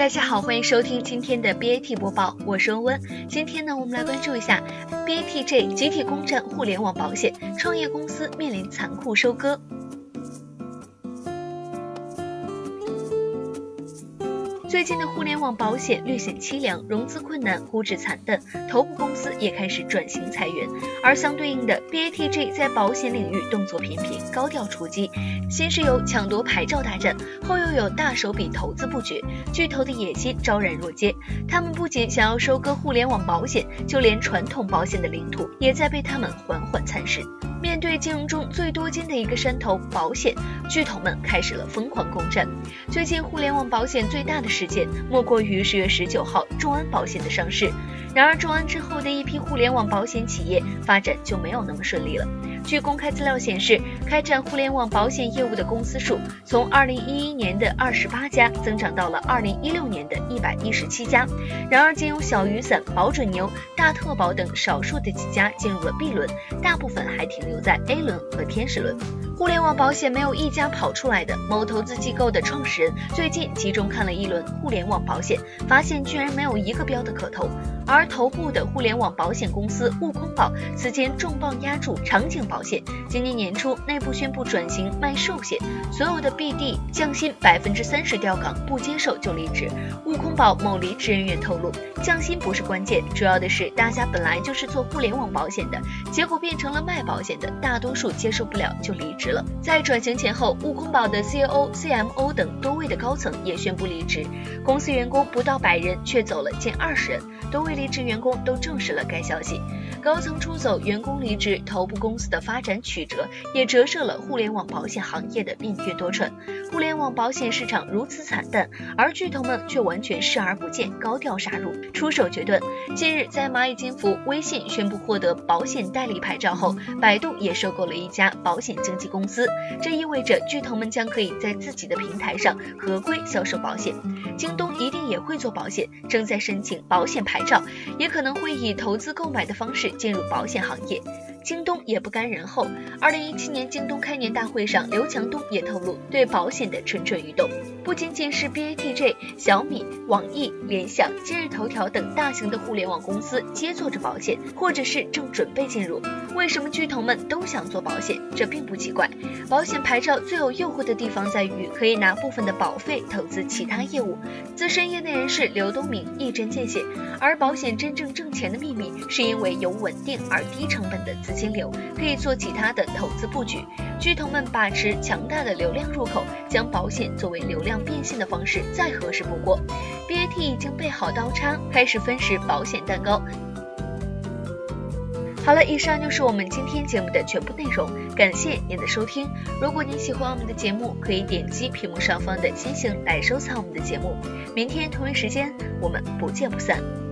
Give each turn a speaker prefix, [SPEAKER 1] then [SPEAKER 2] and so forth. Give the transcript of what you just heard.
[SPEAKER 1] 大家好，欢迎收听今天的 BAT 播报，我是温温。今天呢，我们来关注一下 BATJ 集体攻占互联网保险，创业公司面临残酷收割。最近的互联网保险略显凄凉，融资困难，估值惨淡，头部公司也开始转型裁员。而相对应的，BATG 在保险领域动作频频，高调出击。先是有抢夺牌照大战，后又有大手笔投资布局，巨头的野心昭然若揭。他们不仅想要收割互联网保险，就连传统保险的领土也在被他们缓缓蚕食。面对金融中最多金的一个山头——保险，巨头们开始了疯狂攻占。最近互联网保险最大的事件，莫过于十月十九号众安保险的上市。然而，众安之后的一批互联网保险企业发展就没有那么顺利了。据公开资料显示，开展互联网保险业务的公司数从二零一一年的二十八家增长到了二零一六年的一百一十七家。然而，仅有小雨伞、保准牛、大特保等少数的几家进入了 B 轮，大部分还停留在 A 轮和天使轮。互联网保险没有一家跑出来的。某投资机构的创始人最近集中看了一轮互联网保险，发现居然没有一个标的可投。而头部的互联网保险公司悟空保此前重磅压住场景保险，今年年初内部宣布转型卖寿险，所有的 BD 降薪百分之三十调岗，不接受就离职。悟空保某离职人员透露，降薪不是关键，主要的是大家本来就是做互联网保险的，结果变成了卖保险的，大多数接受不了就离职了。在转型前后，悟空宝的 CEO、CMO 等多位的高层也宣布离职，公司员工不到百人，却走了近二十人，多位离职员工都证实了该消息。高层出走，员工离职，头部公司的发展曲折，也折射了互联网保险行业的命运多舛。互联网保险市场如此惨淡，而巨头们却完全视而不见，高调杀入，出手决断。近日，在蚂蚁金服、微信宣布获得保险代理牌照后，百度也收购了一家保险经纪公司，这意味着巨头们将可以在自己的平台上合规销售保险。京东一定也会做保险，正在申请保险牌照，也可能会以投资购买的方式进入保险行业，京东也不甘人后。二零一七年京东开年大会上，刘强东也透露对保险的蠢蠢欲动。不仅仅是 BATJ、小米、网易、联想、今日头条等大型的互联网公司皆做着保险，或者是正准备进入。为什么巨头们都想做保险？这并不奇怪。保险牌照最有诱惑的地方在于，可以拿部分的保费投资其他业务。资深业内人士刘东明一针见血。而保险真正挣钱的秘密，是因为有稳定而低成本的资金流，可以做其他的投资布局。巨头们把持强大的流量入口，将保险作为流量。变现的方式再合适不过，BAT 已经备好刀叉，开始分食保险蛋糕。好了，以上就是我们今天节目的全部内容，感谢您的收听。如果您喜欢我们的节目，可以点击屏幕上方的星星来收藏我们的节目。明天同一时间，我们不见不散。